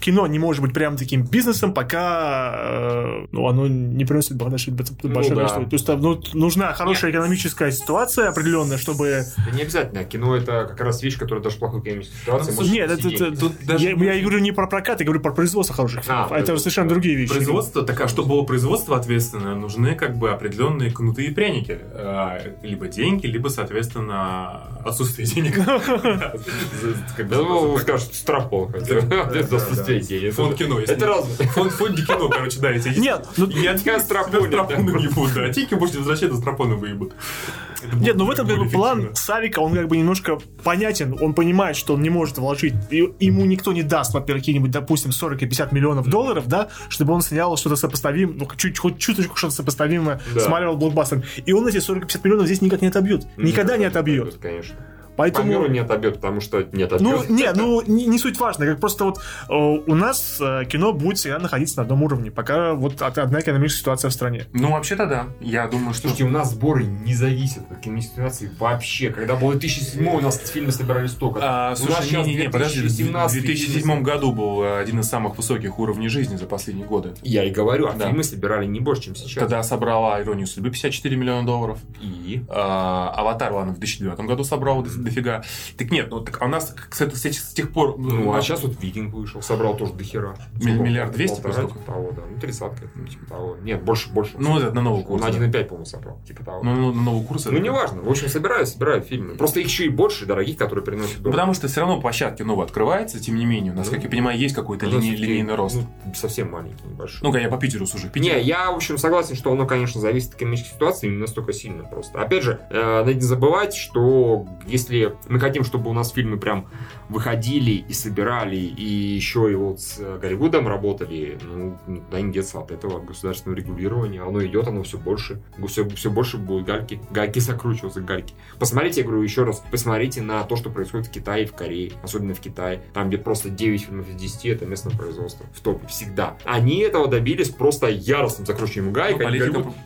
кино не может быть прям таким бизнесом, пока э, ну, оно не приносит большое, большое да. количество. То есть, там, ну, нужна хорошая экономическая ситуация определенная, чтобы... Это не обязательно. Кино это как раз вещь, которая даже в плохой экономической ситуации Ну, может Нет, это, это- Тут даже я, не я говорю не про прокат, я говорю про производство хороших фильмов. А, это да, совершенно да. другие вещи. Производство такая штука чтобы было производство ответственное, нужны как бы определенные кнуты и пряники. А, Либо деньги, либо, соответственно, отсутствие денег. [LAUGHS] Ну, скажут. Это отсутствие денег. Фонд кино. если- Это разное. Фонд фонде кино, короче, да, Нет, ну, Я Тебя страпоны не буду, да. Тики можете возвращать, но страпоны выебут. Это Нет, ну в этом как бы план. Сарика, он как бы немножко понятен, он понимает, что он не может вложить, и ему никто не даст, во-первых, какие-нибудь, допустим, 40 и 50 миллионов долларов, да, чтобы он снял что-то сопоставимое, ну, чуть, хоть чуточку что-то сопоставимое Да. с Марвел блокбастером. И он эти 40-50 миллионов здесь никак не отобьет. Никогда не отобьет. Конечно. Поэтому... По миру не отобьет, потому что не отобьет. Ну, не, ну, не, не суть важно. Как просто вот э, у нас э, кино будет всегда находиться на одном уровне, пока вот от- одна экономическая ситуация в стране. Ну, вообще-то да. Я думаю, что... Слушайте, у нас сборы не зависят от экономической ситуации вообще. Когда было 2007 у нас фильмы собирали столько. А, У нас слушай, сейчас не, не, не, подожди, в 2017 2007 году был э, один из самых высоких уровней жизни за последние годы. Я и говорю, а Да. фильмы собирали не больше, чем сейчас. Тогда собрала «Иронию судьбы» 54 миллиона долларов. И? А, «Аватар», ладно, в 2009 году собрал дофига. Так нет, ну так а у нас это- с, с тех пор... Ну, а сейчас вот Викинг вышел, собрал тоже до хера. Миль- Сколько? миллиард двести, типа того, да. Ну, тридцатка, ну, типа того. Нет, больше, больше. Ну, это на новый курс. Он да. 1,5, по-моему, собрал. Типа того. Ну, ну, на новый курс. Ну, неважно. В общем, собираю, собираю фильмы. Просто их еще и больше дорогих, которые приносят Ну, потому что все равно площадки новые открываются, тем не менее, у нас, Ну, как я понимаю, есть какой-то У нас лини- всё-таки, линейный рост. ну, совсем маленький, небольшой. Ну, я по Питеру сужу. Питер. Не, я, в общем, согласен, что оно, конечно, зависит от экономической ситуации, не настолько сильно просто. Опять же, э, надо не забывать, что если мы хотим, чтобы у нас фильмы прям выходили и собирали, и еще и вот с э, Голливудом работали, ну, никуда не деться от этого, государственного регулирования. Оно идет, оно все больше, все, все больше будут гальки, гайки закручиваться, гальки. Посмотрите, я говорю еще раз, посмотрите на то, что происходит в Китае и в Корее, особенно в Китае, там, где просто 9 фильмов из 10 это местное производство, в топе, всегда. Они этого добились просто яростным закручиванием Ну, гаек,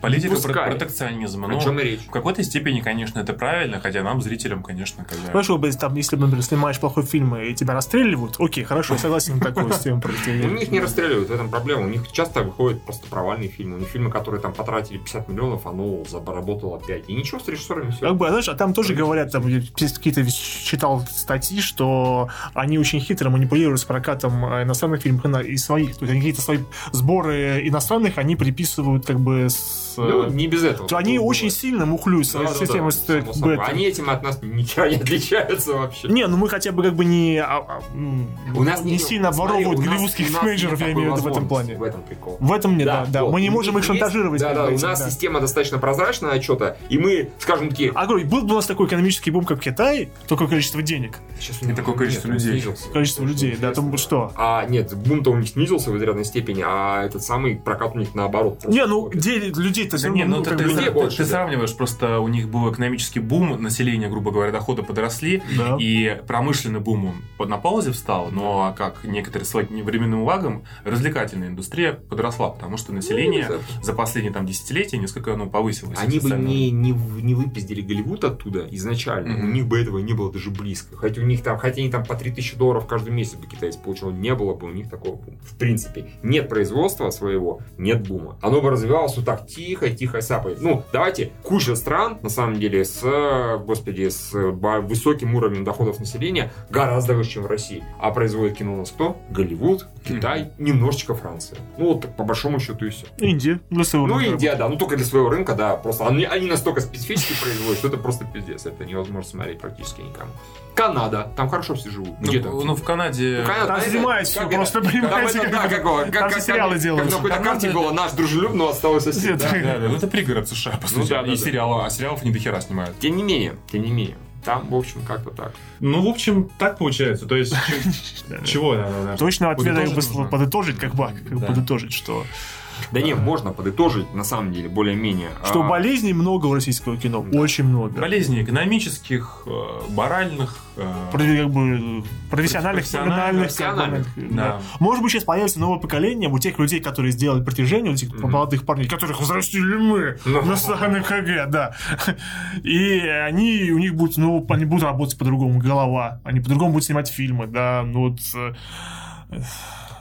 политика, не пускали. протекционизма. О Ну, чем и речь? в какой-то степени, конечно, это правильно, хотя нам, зрителям, конечно, когда... Хорошо, бы, там, если, например, снимаешь плохой фильм и тебя расстреливают, окей, хорошо, я согласен на такую систему. У них не расстреливают, в этом проблема. У них часто выходят просто провальные фильмы. У них фильмы, которые там потратили 50 миллионов, оно заработало 5. И ничего с режиссерами все. Как бы, а знаешь, а там тоже говорят, там какие-то читал статьи, что они очень хитро манипулируют с прокатом э, иностранных фильмов и своих. То есть они какие-то свои сборы иностранных они приписывают как бы с... Ну, э, не без этого. то они Такое очень сильно мухлюют Да, да, да, системой бы, собой. это. Они этим от нас ничего не отличаются вообще. Не, ну мы хотя бы как бы не, а, а, У нас не сильно смотри, обворовывают у голливудских у менеджеров, я имею в виду в этом плане. В этом прикол. В этом нет, да, да. вот. Мы не У можем их есть- шантажировать. Да, да, у нас да. система достаточно прозрачная что-то, и мы, скажем такие, А говорю, был бы у нас такой экономический бум, как в Китае, такое количество денег, Сейчас Не такое количество людей. снизился. количество людей, да, то Интересно. что? А, нет, бум-то у них снизился в изрядной степени, а этот самый прокат у них наоборот. Не, ну попит. Людей-то Да не, ну, ну, ты, ты- людей ты- больше, ты да. сравниваешь, просто у них был экономический бум, население, грубо говоря, доходы подросли, Да. и промышленный бум он под- на паузе встал, но как некоторые своим временным лагом, развлекательная индустрия подросла, потому что население Ну, за последние там десятилетия несколько оно повысилось. Они бы не, не, не выпиздили Голливуд оттуда изначально. Мгм. У них бы этого не было даже близко. Хотя у них там, хотя они там по 3000 долларов каждый месяц бы китайцы получил, не было бы у них такого бума. В принципе, нет производства своего, нет бума. Оно бы развивалось вот так тихо, тихо сапает. Ну, давайте, куча стран, на самом деле, с, господи, с высоким уровнем доходов населения гораздо выше, чем в России. А производит кино у нас кто? Голливуд, Китай, немножечко Франция. Ну, вот так, по большому счету и все. Индия, для своего Ну, рынка Индия, да, ну только для своего рынка, да, просто они, они настолько специфически производят, что это просто пиздец, это невозможно смотреть практически никому. Канада, там хорошо все живут. Ну, Где в- там? ну, в Канаде... Ну, Канада, Там снимают всё, как просто, это- понимаете, Там это, как- да, как, как, там как, все сериалы как, делают. Как на какой-то карте было, наш дружелюбный отсталый сосед. Нет, да. Да, да, ну, это пригород США, по сути, да, да, и да. сериалы, а сериалов не дохера снимают. Тем не менее, тем не менее. Там, в общем, как-то так. Ну, в общем, так получается, то есть, [LAUGHS] Да. чего надо? Точно ответ я бы Подытожить как бы, как Да. подытожить, что, Да не, можно подытожить, на самом деле, более-менее. что А, болезней много у российского кино, Да. очень много. Болезней экономических, э, моральных, э, Профи- как бы, профессиональных, Профессиональных, профессиональных, да. да. Может быть, сейчас появится новое поколение у тех людей, которые сделали протяжение, у этих Мгм. молодых парней, которых взрастили мы Ну. на стороны КГ, да. И они, у них будет, ну, они будут работать по-другому, голова. Они по-другому будут снимать фильмы, да. Ну вот...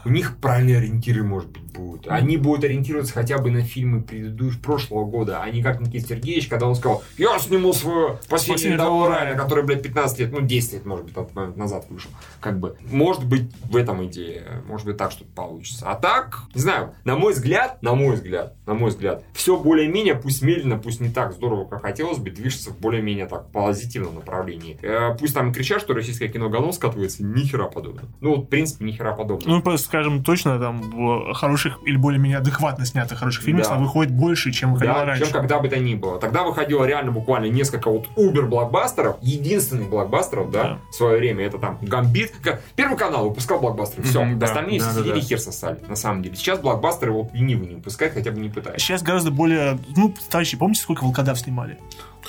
у них правильные ориентиры, может быть, будут. Они будут ориентироваться хотя бы на фильмы предыдущего прошлого года, а не как Никита Сергеевич, когда он сказал, я сниму свое последнее «Спасение «Довольно Рая», рая», которое, блядь, 15 лет, ну, 10 лет, может быть, от- назад вышел. Как бы, может быть, в этом идея, может быть, так что-то получится. А так, не знаю, на мой взгляд, на мой взгляд, на мой взгляд, все более-менее, пусть медленно, пусть не так здорово, как хотелось бы, движется в более-менее так позитивном направлении. Э, пусть там кричат, что российское кино говно скатывается, ни хера подобного. Ну, вот, в принципе, ни хера подобного. Ну, просто скажем точно, там хороших или более-менее адекватно снятых хороших фильмов Да. выходит больше, чем выходило Да, раньше. чем когда бы то ни было. Тогда выходило реально буквально несколько вот убер-блокбастеров, единственных блокбастеров, да, Да. в свое время. Это там Гамбит. Первый канал выпускал блокбастеры, все. Мгм, да, Остальные да, все да, сидели да. хер сосали, на самом деле. Сейчас блокбастеры вот ленивые не выпускают, хотя бы не пытаются. Сейчас гораздо более... Ну, товарищи, помните, сколько волкодав снимали?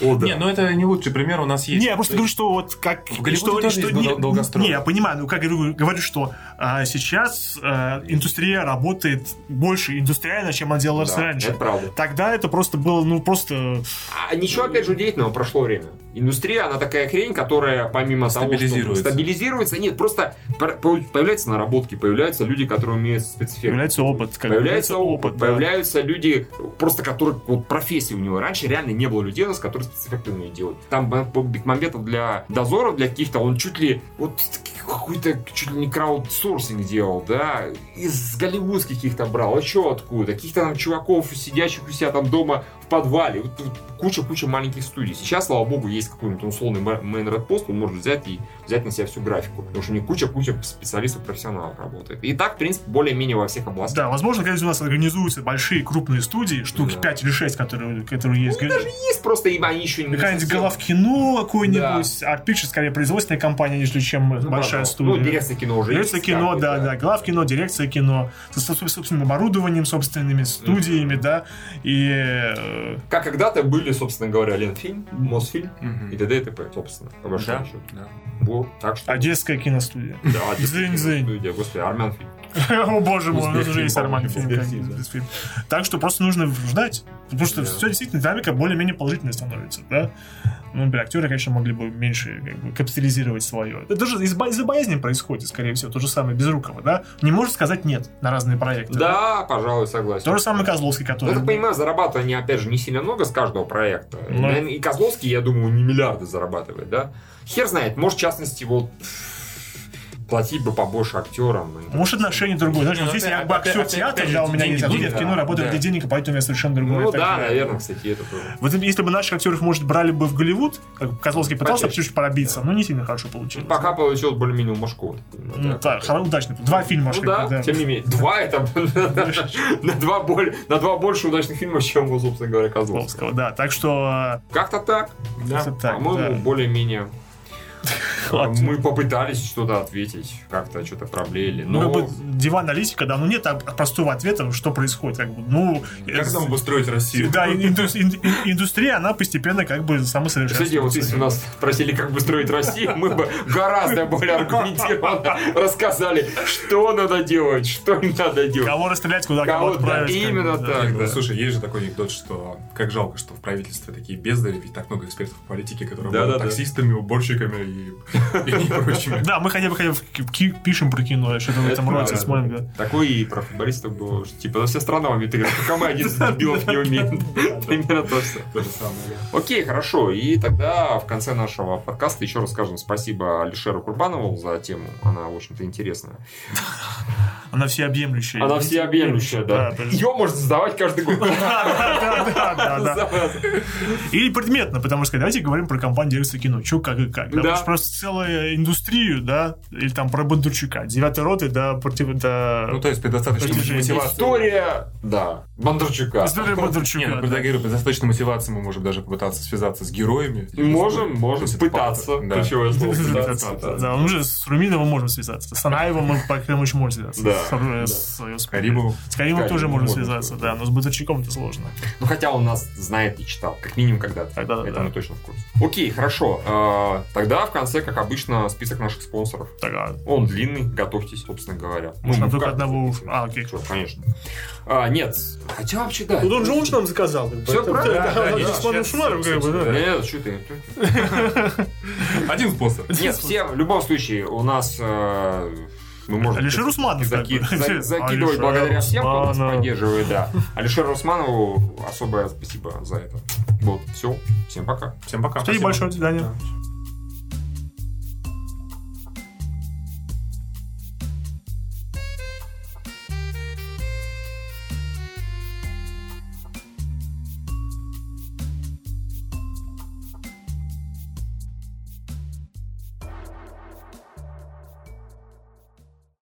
О, да. Не, ну это не лучший пример у нас есть. Не, я просто говорю, что вот как... В Голливуде что, тоже что, есть не, долгострой. не, я понимаю, ну как говорю, говорю, что а, сейчас а, индустрия работает больше индустриально, чем она делалась Да, раньше. это правда. Тогда это просто было, ну, просто... А ничего, опять же, удивительного прошло время. Индустрия, она такая хрень, которая помимо того, что Стабилизируется. стабилизируется, нет, просто пр- по- появляются наработки, появляются люди, которые умеют спецэффекты. Появляется опыт. как Появляется опыт, да. появляются люди, просто которые, вот профессии у него. Раньше реально не было людей у нас, спецэффекты умеют делать. Там Бекмамбетов для дозоров, для каких-то, он чуть ли, вот какой-то, чуть ли не краудсорсинг делал, да, из голливудских каких-то брал, еще откуда, каких-то там чуваков, сидящих у себя там дома в подвале, вот куча-куча маленьких студий. Сейчас, слава богу, есть какой-нибудь условный red пост, он может взять и взять на себя всю графику, потому что у них куча-куча специалистов, профессионалов работает. И так, в принципе, более-менее во всех областях. Да, возможно, когда у нас организуются большие крупные студии, штуки Да. 5 или 6, которые, которые есть. даже есть, просто им они еще не Какая-нибудь совсем- головкино какой-нибудь, а Pictures скорее производственная компания, нежели чем Ну, большая да, студия. Ну, дирекция кино уже Дирекция есть, кино, бы, да, да, глав кино, дирекция кино, со со- собственным оборудованием, собственными студиями, да, и э, Как когда-то были, собственно говоря, Ленфильм, Мосфильм Мгм. и т.д. и т.п., собственно, по большому Да, счету. да. Вот, так что... Одесская киностудия. Да, Одесская киностудия, Господи, армян фильм. [LAUGHS] О боже мой, у нас уже есть нормальный фильм. Так что просто нужно ждать. Потому что Да. все действительно динамика более-менее положительная становится, да. Ну, например, актеры, конечно, могли бы меньше как бы, капитализировать свое. Это даже из-за из-за боязни происходит, скорее всего. То же самое Безрукова, да? Не может сказать нет на разные проекты. Да, пожалуй, согласен. То же самое Козловский, Ну, который... Я так понимаю, зарабатывают они, опять же, не сильно много с каждого проекта. Ну. Наверное, И Козловский, я думаю, не миллиарды зарабатывает, да? Хер знает, может, в частности, вот платить бы побольше актерам. Может, отношение другое. Знаешь, Не, вот ну, если опять- я бы актер театра, да, у меня а тут я в кино работаю для денег, и поэтому у меня совершенно другое. Ну да, наверное, кстати, это тоже. Вот если бы наших актеров, может, брали бы в Голливуд, как Козловский пытался чуть-чуть пробиться, но не сильно хорошо получилось. Пока получилось более-менее у Машкова. Ну, так, удачно. Два фильма Ну шли, да, да. тем не менее. Два это [LAUGHS] на два более, на два больше удачных фильмов, чем у, собственно говоря, Козловского. Да. Так что... Как-то так. По-моему, более-менее Ладно. мы попытались что-то ответить, как-то что-то проблеяли. Ну, Но как бы диван-аналитика, да, ну нет простого ответа, что происходит. Как бы, ну, Как э, нам обустроить Россию? да, инду- ин- ин- индустрия, она постепенно как бы самосовершенствуется. Кстати, вот если нас спросили, как бы строить Россию, мы бы гораздо более аргументированно рассказали, что надо делать, что не надо делать. Кого расстрелять, куда кого отправить. именно так. Ну, да. Слушай, есть же такой анекдот, что как жалко, что в правительстве такие бездари, ведь так много экспертов по политике, которые да. таксистами, уборщиками и, [LAUGHS] и прочими. Да, мы хотя бы хотя бы пишем про кино, что-то в этом Это роде смотрим, да. Такое и про футболистов было, типа, да вся страна умеет играть, только мы один из дебилов не умеем. Именно то, же самое. Окей, хорошо. И тогда в конце нашего подкаста еще раз скажем спасибо Алишеру Курбанову за тему. Она, в общем-то, интересная. Она всеобъемлющая. Она всеобъемлющая, да. Ее можно задавать каждый год. [LAUGHS] Да, да, да. [LAUGHS] Или предметно, потому что давайте говорим про компанию дирекции кино. Че, как и как. Да, просто целую индустрию, да, или там про Бондарчука. Девятой роты, да, против... Да, Ну, то есть Достижение. мотивации. История, да, Бондарчука. История Бондарчука. Нет, да. говорю, при достаточной мотивации мы можем даже попытаться связаться с героями. Можем, можем пытаться. да. Ключевое слово. Да, пытаться. да, ну уже с Руминовым можем связаться. С Анаевым мы по крайней мере, еще можем связаться. Да, С, да. Каримовым. С Каримовым тоже можно связаться, да, но с Бондарчуком это сложно. Ну, хотя он нас знает и читал, как минимум когда-то. Тогда да, Это да. мы точно в курсе. Окей, хорошо. Э, Тогда в конце, как обычно, список наших спонсоров. Так, а, Он длинный, готовьтесь, собственно говоря. Может, нам мы только как- одного а, окей. Чё, конечно. А, нет, хотя вообще да. Ну, он же лучше нам заказал. как Это- правильно, да, да, да, сейчас- Шумаром, как бы, да. да. Нет, что ты? Один спонсор. Нет, все, в любом случае, у нас э, Мы можем Алишер Усманов. как заки- за- закидывать Алишер благодаря всем, кто нас поддерживает, да. Алишеру Усманову особое спасибо за это. Вот, все. Всем пока. Всем пока. Спасибо большое, до свидания. Да.